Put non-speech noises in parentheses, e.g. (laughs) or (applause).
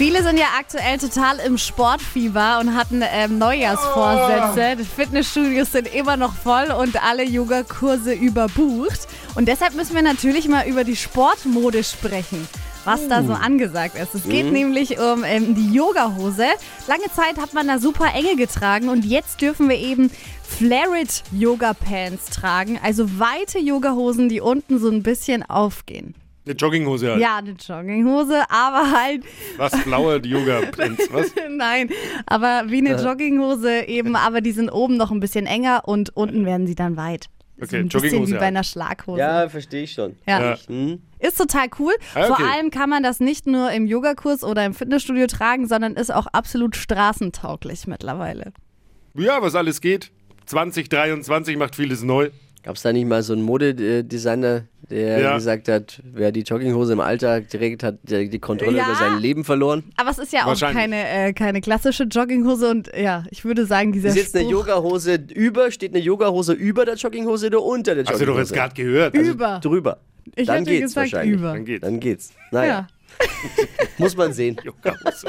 Viele sind ja aktuell total im Sportfieber und hatten ähm, Neujahrsvorsätze. Die Fitnessstudios sind immer noch voll und alle Yogakurse überbucht. Und deshalb müssen wir natürlich mal über die Sportmode sprechen. Was da so angesagt ist. Es geht nämlich um ähm, die Yogahose. Lange Zeit hat man da super enge getragen und jetzt dürfen wir eben Flared Yoga Pants tragen. Also weite Yogahosen, die unten so ein bisschen aufgehen. Eine Jogginghose halt. Ja, eine Jogginghose, aber halt Was? Blaue Yoga-Prints, (laughs) was? Nein, aber wie eine Jogginghose eben, aber die sind oben noch ein bisschen enger und unten werden sie dann weit. so Okay, ein bisschen Jogginghose wie bei einer Schlaghose. Ja, verstehe ich schon. Ja. Ja. Hm? Ist total cool. Ah, okay. Vor allem kann man das nicht nur im Yogakurs oder im Fitnessstudio tragen, sondern ist auch absolut straßentauglich mittlerweile. Ja, was alles geht. 2023 macht vieles neu. Gab es da nicht mal so einen Modedesigner, der Ja. gesagt hat, wer die Jogginghose im Alltag trägt, hat der die Kontrolle Ja. über sein Leben verloren? Aber es ist ja auch keine, äh, keine klassische Jogginghose und ja, ich würde sagen, dieser Ist jetzt eine Spruch Yogahose über, steht eine Yogahose über der Jogginghose oder unter der Hast du doch Jogginghose? jetzt gerade gehört. Also, über. Drüber. ich Dann hätte geht's gesagt wahrscheinlich. über. Dann geht's. Dann geht's. Naja, Ja. (laughs) muss man sehen. Yogahose.